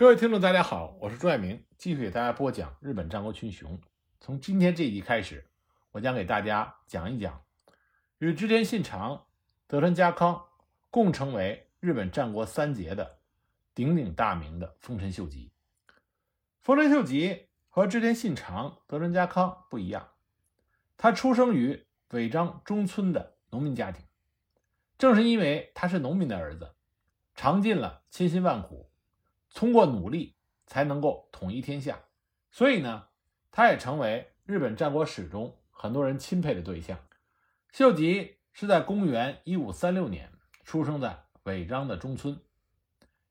各位听众，大家好，我是朱爱明，继续给大家播讲日本战国群雄。从今天这一集开始，我将给大家讲一讲与织田信长、德川家康共成为日本战国三杰的鼎鼎大名的丰臣秀吉。丰臣秀吉和织田信长、德川家康不一样，他出生于尾张中村的农民家庭，正是因为他是农民的儿子，尝尽了千辛万苦。通过努力才能够统一天下，所以呢，他也成为日本战国史中很多人钦佩的对象。秀吉是在公元一五三六年出生在尾张的中村，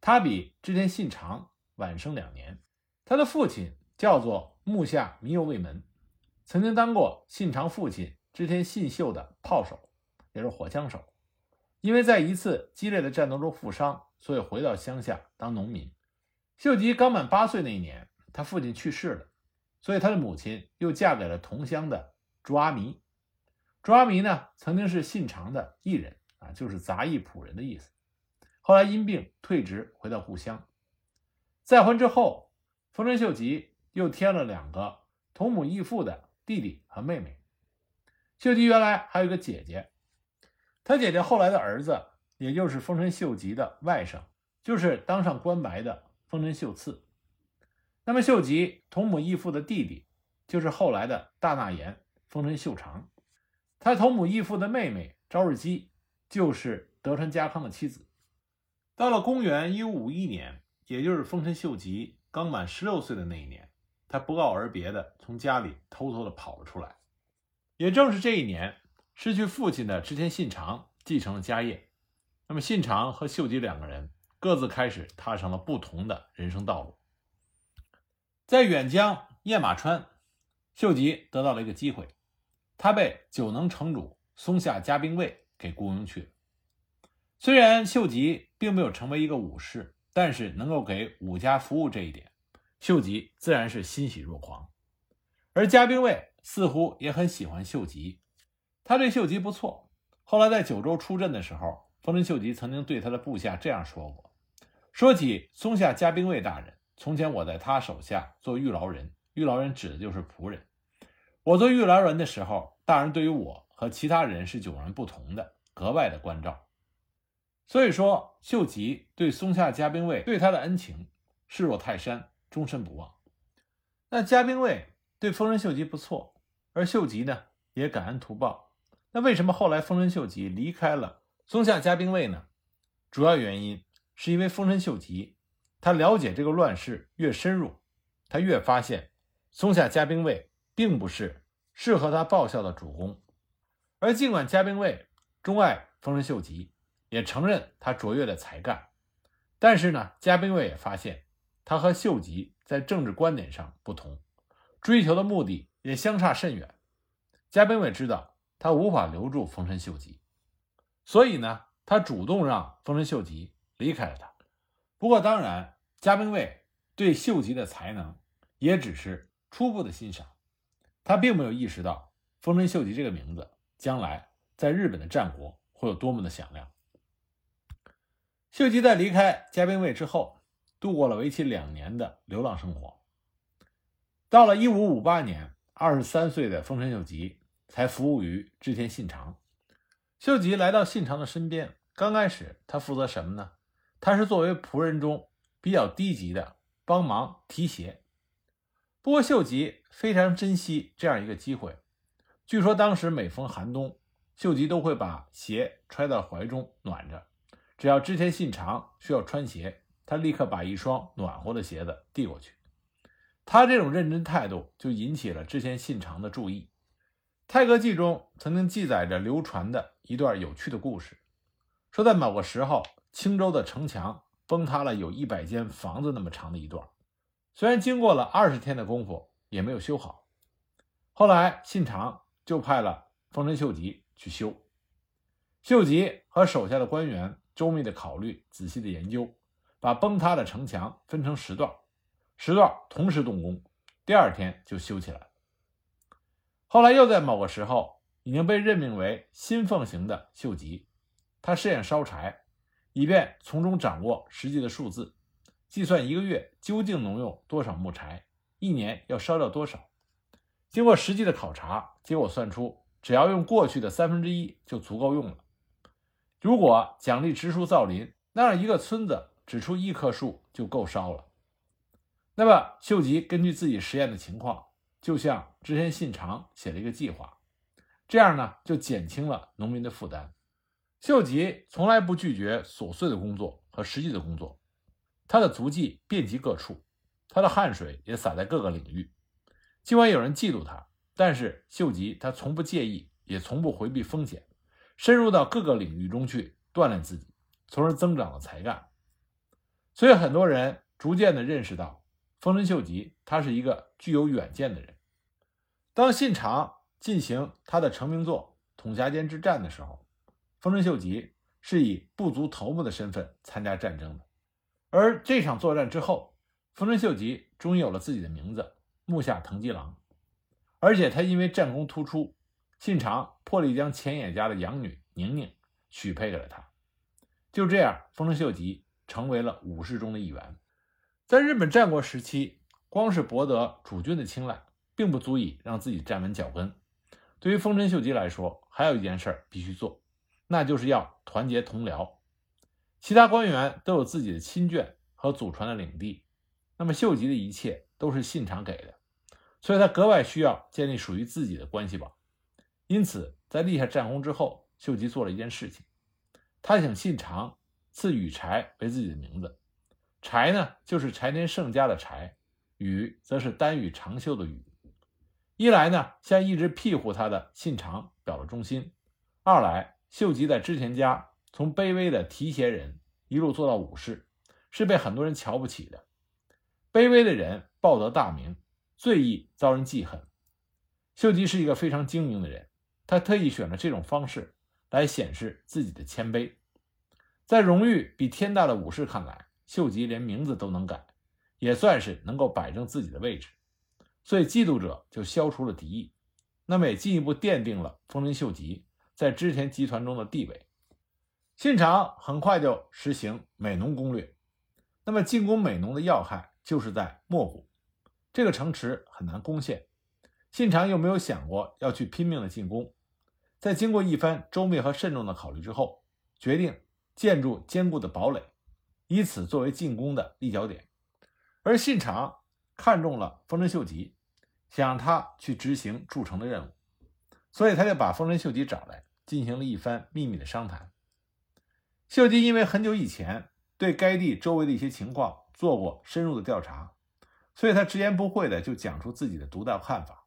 他比织田信长晚生两年。他的父亲叫做木下弥右卫门，曾经当过信长父亲织田信秀的炮手，也是火枪手。因为在一次激烈的战斗中负伤，所以回到乡下当农民。秀吉刚满八岁那一年，他父亲去世了，所以他的母亲又嫁给了同乡的朱阿弥。朱阿弥呢，曾经是信长的艺人啊，就是杂役仆人的意思。后来因病退职，回到故乡。再婚之后，丰臣秀吉又添了两个同母异父的弟弟和妹妹。秀吉原来还有一个姐姐，他姐姐后来的儿子，也就是丰臣秀吉的外甥，就是当上官白的。丰臣秀次，那么秀吉同母异父的弟弟就是后来的大纳言丰臣秀长，他同母异父的妹妹朝日姬就是德川家康的妻子。到了公元一五五一年，也就是丰臣秀吉刚满十六岁的那一年，他不告而别的从家里偷偷的跑了出来。也正是这一年，失去父亲的织田信长继承了家业，那么信长和秀吉两个人。各自开始踏上了不同的人生道路。在远江雁马川，秀吉得到了一个机会，他被九能城主松下家兵卫给雇佣去了。虽然秀吉并没有成为一个武士，但是能够给武家服务这一点，秀吉自然是欣喜若狂。而家兵卫似乎也很喜欢秀吉，他对秀吉不错。后来在九州出阵的时候，丰臣秀吉曾经对他的部下这样说过。说起松下家兵卫大人，从前我在他手下做御劳人，御劳人指的就是仆人。我做御劳人的时候，大人对于我和其他人是迥然不同的，格外的关照。所以说，秀吉对松下家兵卫对他的恩情视若泰山，终身不忘。那家兵卫对丰臣秀吉不错，而秀吉呢也感恩图报。那为什么后来丰臣秀吉离开了松下家兵卫呢？主要原因。是因为丰臣秀吉，他了解这个乱世越深入，他越发现松下家兵卫并不是适合他报效的主公。而尽管家兵卫钟爱丰臣秀吉，也承认他卓越的才干，但是呢，家兵卫也发现他和秀吉在政治观点上不同，追求的目的也相差甚远。家兵卫知道他无法留住丰臣秀吉，所以呢，他主动让丰臣秀吉。离开了他，不过当然，加兵卫对秀吉的才能也只是初步的欣赏，他并没有意识到丰臣秀吉这个名字将来在日本的战国会有多么的响亮。秀吉在离开加兵卫之后，度过了为期两年的流浪生活。到了一五五八年，二十三岁的丰臣秀吉才服务于织田信长。秀吉来到信长的身边，刚开始他负责什么呢？他是作为仆人中比较低级的，帮忙提鞋。不过秀吉非常珍惜这样一个机会。据说当时每逢寒冬，秀吉都会把鞋揣到怀中暖着。只要织田信长需要穿鞋，他立刻把一双暖和的鞋子递过去。他这种认真态度就引起了织田信长的注意。《太阁记》中曾经记载着流传的一段有趣的故事，说在某个时候。青州的城墙崩塌了，有一百间房子那么长的一段，虽然经过了二十天的功夫，也没有修好。后来信长就派了丰臣秀吉去修。秀吉和手下的官员周密的考虑，仔细的研究，把崩塌的城墙分成十段，十段同时动工，第二天就修起来。后来又在某个时候，已经被任命为新奉行的秀吉，他试验烧柴。以便从中掌握实际的数字，计算一个月究竟能用多少木柴，一年要烧掉多少。经过实际的考察，结果算出，只要用过去的三分之一就足够用了。如果奖励植树造林，那样一个村子只出一棵树就够烧了。那么秀吉根据自己实验的情况，就向织田信长写了一个计划，这样呢就减轻了农民的负担。秀吉从来不拒绝琐碎的工作和实际的工作，他的足迹遍及各处，他的汗水也洒在各个领域。尽管有人嫉妒他，但是秀吉他从不介意，也从不回避风险。深入到各个领域中去锻炼自己，从而增长了才干。所以很多人逐渐的认识到，丰臣秀吉他是一个具有远见的人。当信长进行他的成名作《统辖间之战》的时候，丰臣秀吉是以部族头目的身份参加战争的。而这场作战之后，丰臣秀吉终于有了自己的名字——木下藤吉郎，而且他因为战功突出。信长破例将前野家的养女宁宁许配给了他，就这样，丰臣秀吉成为了武士中的一员。在日本战国时期，光是博得主君的青睐，并不足以让自己站稳脚跟。对于丰臣秀吉来说，还有一件事必须做，那就是要团结同僚。其他官员都有自己的亲眷和祖传的领地，那么秀吉的一切都是信长给的，所以他格外需要建立属于自己的关系网。因此，在立下战功之后，秀吉做了一件事情，他请信长赐羽柴为自己的名字。柴呢，就是柴田胜家的柴；羽则是丹羽长秀的羽。一来呢，向一直庇护他的信长表了忠心；二来，秀吉在织田家从卑微的提携人一路做到武士，是被很多人瞧不起的。卑微的人报得大名，最易遭人记恨。秀吉是一个非常精明的人。他特意选了这种方式来显示自己的谦卑，在荣誉比天大的武士看来，秀吉连名字都能改，也算是能够摆正自己的位置，所以嫉妒者就消除了敌意，那么也进一步奠定了丰臣秀吉在织田集团中的地位。信长很快就实行美浓攻略，那么进攻美浓的要害就是在墨谷，这个城池很难攻陷，信长又没有想过要去拼命的进攻。在经过一番周密和慎重的考虑之后，决定建筑坚固的堡垒，以此作为进攻的立脚点。而信长看中了丰臣秀吉，想让他去执行筑城的任务，所以他就把丰臣秀吉找来，进行了一番秘密的商谈。秀吉因为很久以前对该地周围的一些情况做过深入的调查，所以他直言不讳的就讲出自己的独到看法。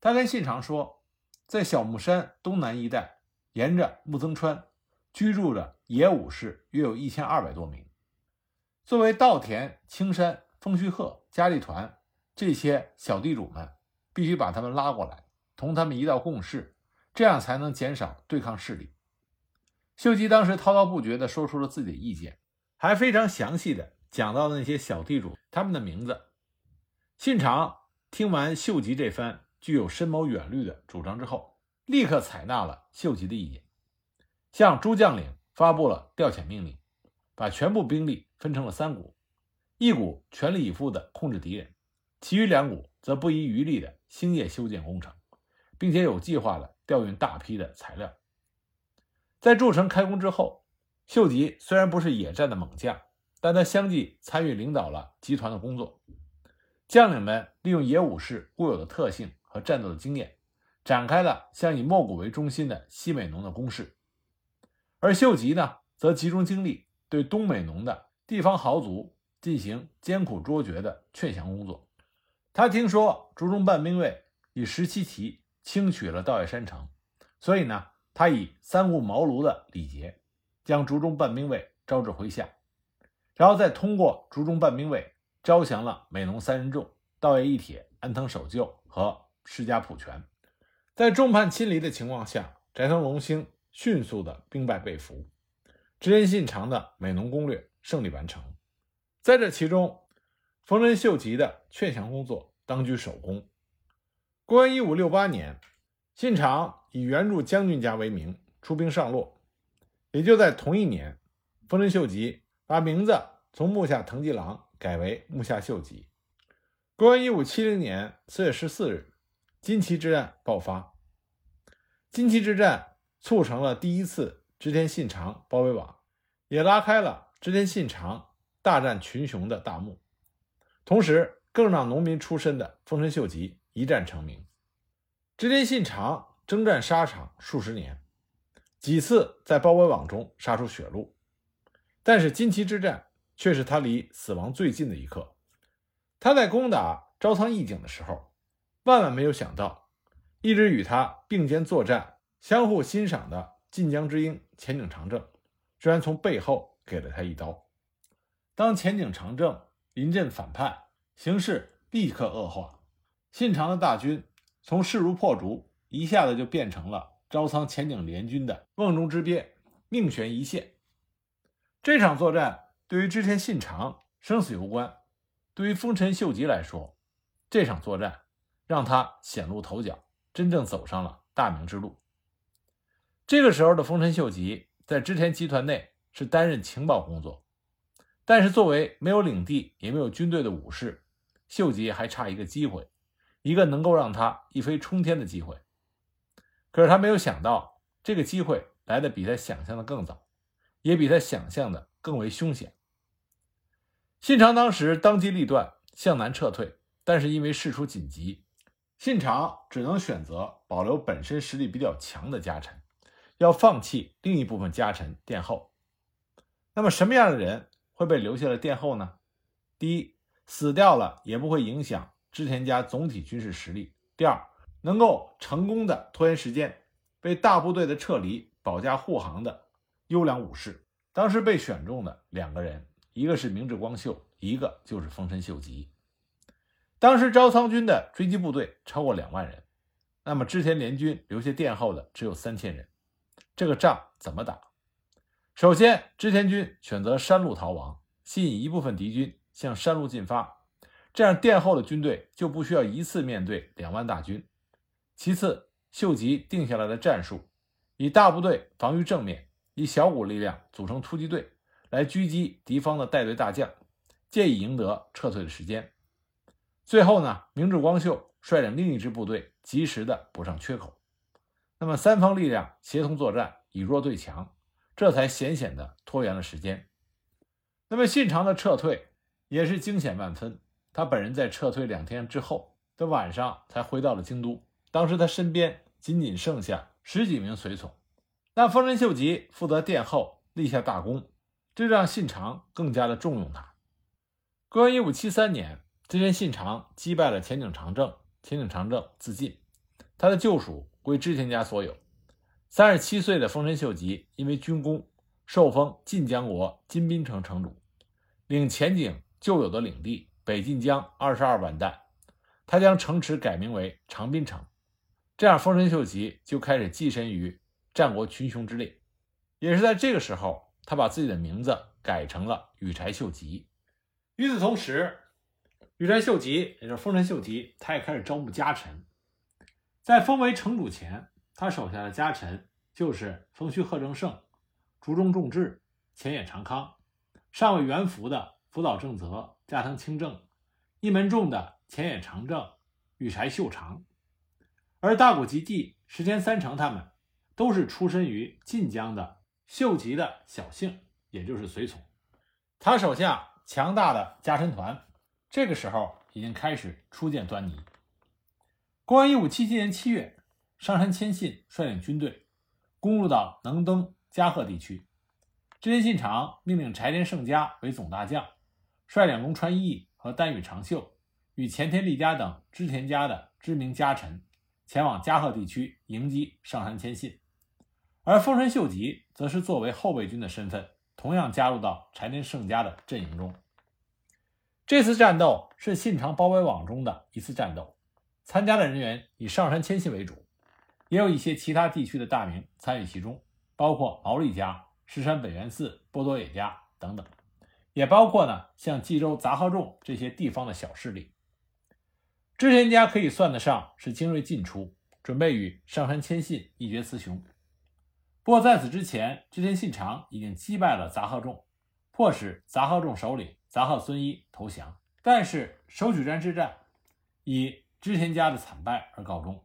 他跟信长说。在小木山东南一带，沿着木曾川，居住着野武士约有一千二百多名。作为稻田、青山、丰须贺、嘉利团这些小地主们，必须把他们拉过来，同他们一道共事，这样才能减少对抗势力。秀吉当时滔滔不绝地说出了自己的意见，还非常详细的讲到了那些小地主他们的名字。信长听完秀吉这番。具有深谋远虑的主张之后，立刻采纳了秀吉的意见，向诸将领发布了调遣命令，把全部兵力分成了三股，一股全力以赴地控制敌人，其余两股则不遗余力地兴业修建工程，并且有计划地调运大批的材料。在筑城开工之后，秀吉虽然不是野战的猛将，但他相继参与领导了集团的工作，将领们利用野武士固有的特性。和战斗的经验，展开了向以莫古为中心的西美浓的攻势，而秀吉呢，则集中精力对东美浓的地方豪族进行艰苦卓绝的劝降工作。他听说竹中半兵卫以十七骑轻取了稻叶山城，所以呢，他以三顾茅庐的礼节，将竹中半兵卫招至麾下，然后再通过竹中半兵卫招降了美浓三人众、稻叶一铁、安藤守旧和。释迦普权，在众叛亲离的情况下，斋藤龙兴迅速的兵败被俘，织田信长的美浓攻略胜利完成。在这其中，丰臣秀吉的劝降工作当居首功。公元一五六八年，信长以援助将军家为名出兵上洛，也就在同一年，丰臣秀吉把名字从木下藤吉郎改为木下秀吉。公元一五七零年四月十四日，金崎之战爆发。金崎之战促成了第一次织田信长包围网，也拉开了织田信长大战群雄的大幕，同时更让农民出身的丰臣秀吉一战成名。织田信长征战沙场数十年，几次在包围网中杀出血路，但是金崎之战却是他离死亡最近的一刻。他在攻打朝仓义景的时候，万万没有想到，一直与他并肩作战、相互欣赏的晋江之鹰前景长政，居然从背后给了他一刀。当前景长政临阵反叛，形势立刻恶化，信长的大军从势如破竹，一下子就变成了朝仓前景联军的瓮中之鳖，命悬一线。这场作战对于织田信长生死攸关。对于丰臣秀吉来说，这场作战让他显露头角，真正走上了大明之路。这个时候的丰臣秀吉在织田集团内是担任情报工作，但是作为没有领地也没有军队的武士，秀吉还差一个机会，一个能够让他一飞冲天的机会。可是他没有想到，这个机会来的比他想象的更早，也比他想象的更为凶险。信长当时当机立断向南撤退，但是因为事出紧急，信长只能选择保留本身实力比较强的家臣，要放弃另一部分家臣殿后。那么什么样的人会被留下来殿后呢？第一，死掉了也不会影响织田家总体军事实力；第二，能够成功的拖延时间，为大部队的撤离保驾护航的优良武士。当时被选中的两个人。一个是明智光秀，一个就是丰臣秀吉。当时朝仓军的追击部队超过两万人，那么织田联军留下殿后的只有三千人，这个仗怎么打？首先，织田军选择山路逃亡，吸引一部分敌军向山路进发，这样殿后的军队就不需要一次面对两万大军。其次，秀吉定下来的战术，以大部队防御正面，以小股力量组成突击队。来狙击敌方的带队大将，借以赢得撤退的时间。最后呢，明智光秀率领另一支部队及时的补上缺口。那么三方力量协同作战，以弱对强，这才险险的拖延了时间。那么信长的撤退也是惊险万分。他本人在撤退两天之后的晚上才回到了京都，当时他身边仅仅剩下十几名随从。那丰臣秀吉负责殿后立下大功。这让信长更加的重用他。公元一五七三年，织田信长击败了前景长政，前景长政自尽，他的旧属归织田家所有。三十七岁的丰臣秀吉因为军功，受封晋江国金滨城城主，领前景旧有的领地北近江二十二万担。他将城池改名为长滨城，这样丰臣秀吉就开始跻身于战国群雄之列。也是在这个时候。他把自己的名字改成了羽柴秀吉。与此同时，羽柴秀吉也就是丰臣秀吉，他也开始招募家臣。在封为城主前，他手下的家臣就是丰须贺正胜、竹中重治、前野长康、上尉元福的福岛正则、加藤清正、一门众的前野长政、羽柴秀长，而大谷吉继、石田三成他们都是出身于晋江的。秀吉的小姓，也就是随从，他手下强大的家臣团，这个时候已经开始初见端倪。公元一五七七年七月，上杉谦信率领军队攻入到能登加贺地区，织田信长命令柴田胜家为总大将，率领龙川义和丹羽长秀与前田利家等织田家的知名家臣，前往加贺地区迎击上杉谦信。而丰臣秀吉则是作为后备军的身份，同样加入到柴田胜家的阵营中。这次战斗是信长包围网中的一次战斗，参加的人员以上杉谦信为主，也有一些其他地区的大名参与其中，包括毛利家、石山本元寺、波多野家等等，也包括呢像冀州杂贺众这些地方的小势力。织田家可以算得上是精锐尽出，准备与上杉谦信一决雌雄。不过在此之前，织田信长已经击败了杂贺众，迫使杂贺众首领杂贺孙一投降。但是首曲山之战以织田家的惨败而告终。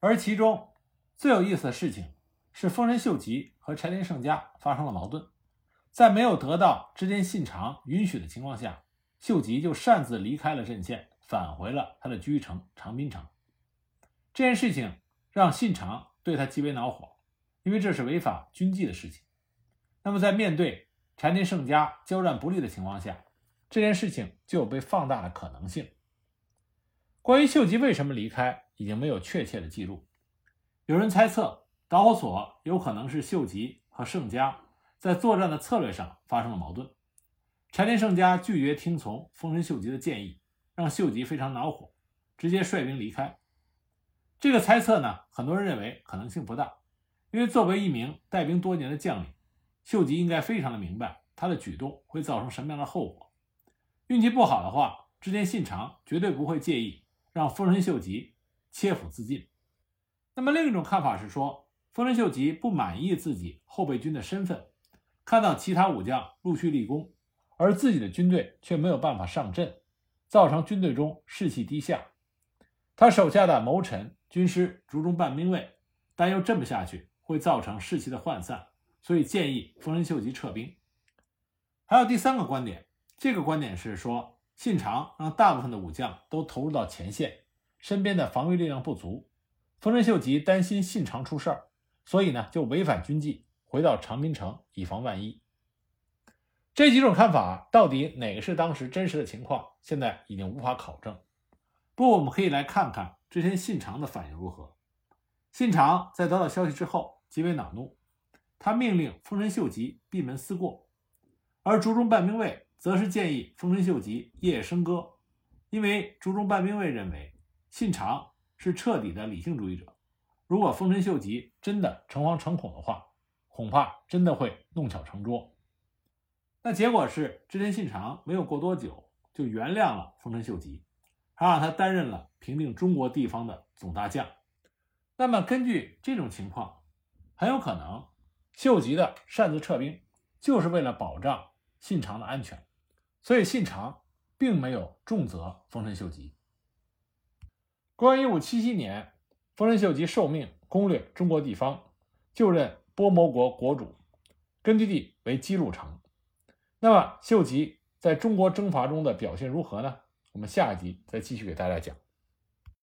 而其中最有意思的事情是，丰臣秀吉和柴田胜家发生了矛盾，在没有得到织田信长允许的情况下，秀吉就擅自离开了阵线，返回了他的居城长滨城。这件事情让信长对他极为恼火，因为这是违反军纪的事情。那么，在面对柴田胜家交战不利的情况下，这件事情就有被放大的可能性。关于秀吉为什么离开，已经没有确切的记录。有人猜测，导火索有可能是秀吉和胜家在作战的策略上发生了矛盾。柴田胜家拒绝听从丰臣秀吉的建议，让秀吉非常恼火，直接率兵离开。这个猜测呢，很多人认为可能性不大，因为作为一名带兵多年的将领，秀吉应该非常的明白他的举动会造成什么样的后果。运气不好的话，织田信长绝对不会介意让丰臣秀吉切腹自尽。那么另一种看法是说，丰臣秀吉不满意自己后备军的身份，看到其他武将陆续立功，而自己的军队却没有办法上阵，造成军队中士气低下。他手下的谋臣。军师竹中半兵卫担忧这么下去会造成士气的涣散，所以建议丰臣秀吉撤兵。还有第三个观点，这个观点是说信长让大部分的武将都投入到前线，身边的防御力量不足，丰臣秀吉担心信长出事儿，所以呢就违反军纪，回到长滨城以防万一。这几种看法到底哪个是当时真实的情况，现在已经无法考证。不过我们可以来看看。织田信长的反应如何？信长在得到消息之后极为恼怒，他命令丰臣秀吉闭门思过，而竹中半兵卫则是建议丰臣秀吉夜夜笙歌，因为竹中半兵卫认为信长是彻底的理性主义者，如果丰臣秀吉真的诚惶诚恐的话，恐怕真的会弄巧成拙。那结果是织田信长没有过多久就原谅了丰臣秀吉。还让他担任了平定中国地方的总大将。那么，根据这种情况，很有可能秀吉的擅自撤兵就是为了保障信长的安全，所以信长并没有重责丰臣秀吉。公元一五七七年，丰臣秀吉受命攻略中国地方，就任波摩国国主，根据地为姬路城。那么，秀吉在中国征伐中的表现如何呢？我们下一集再继续给大家讲。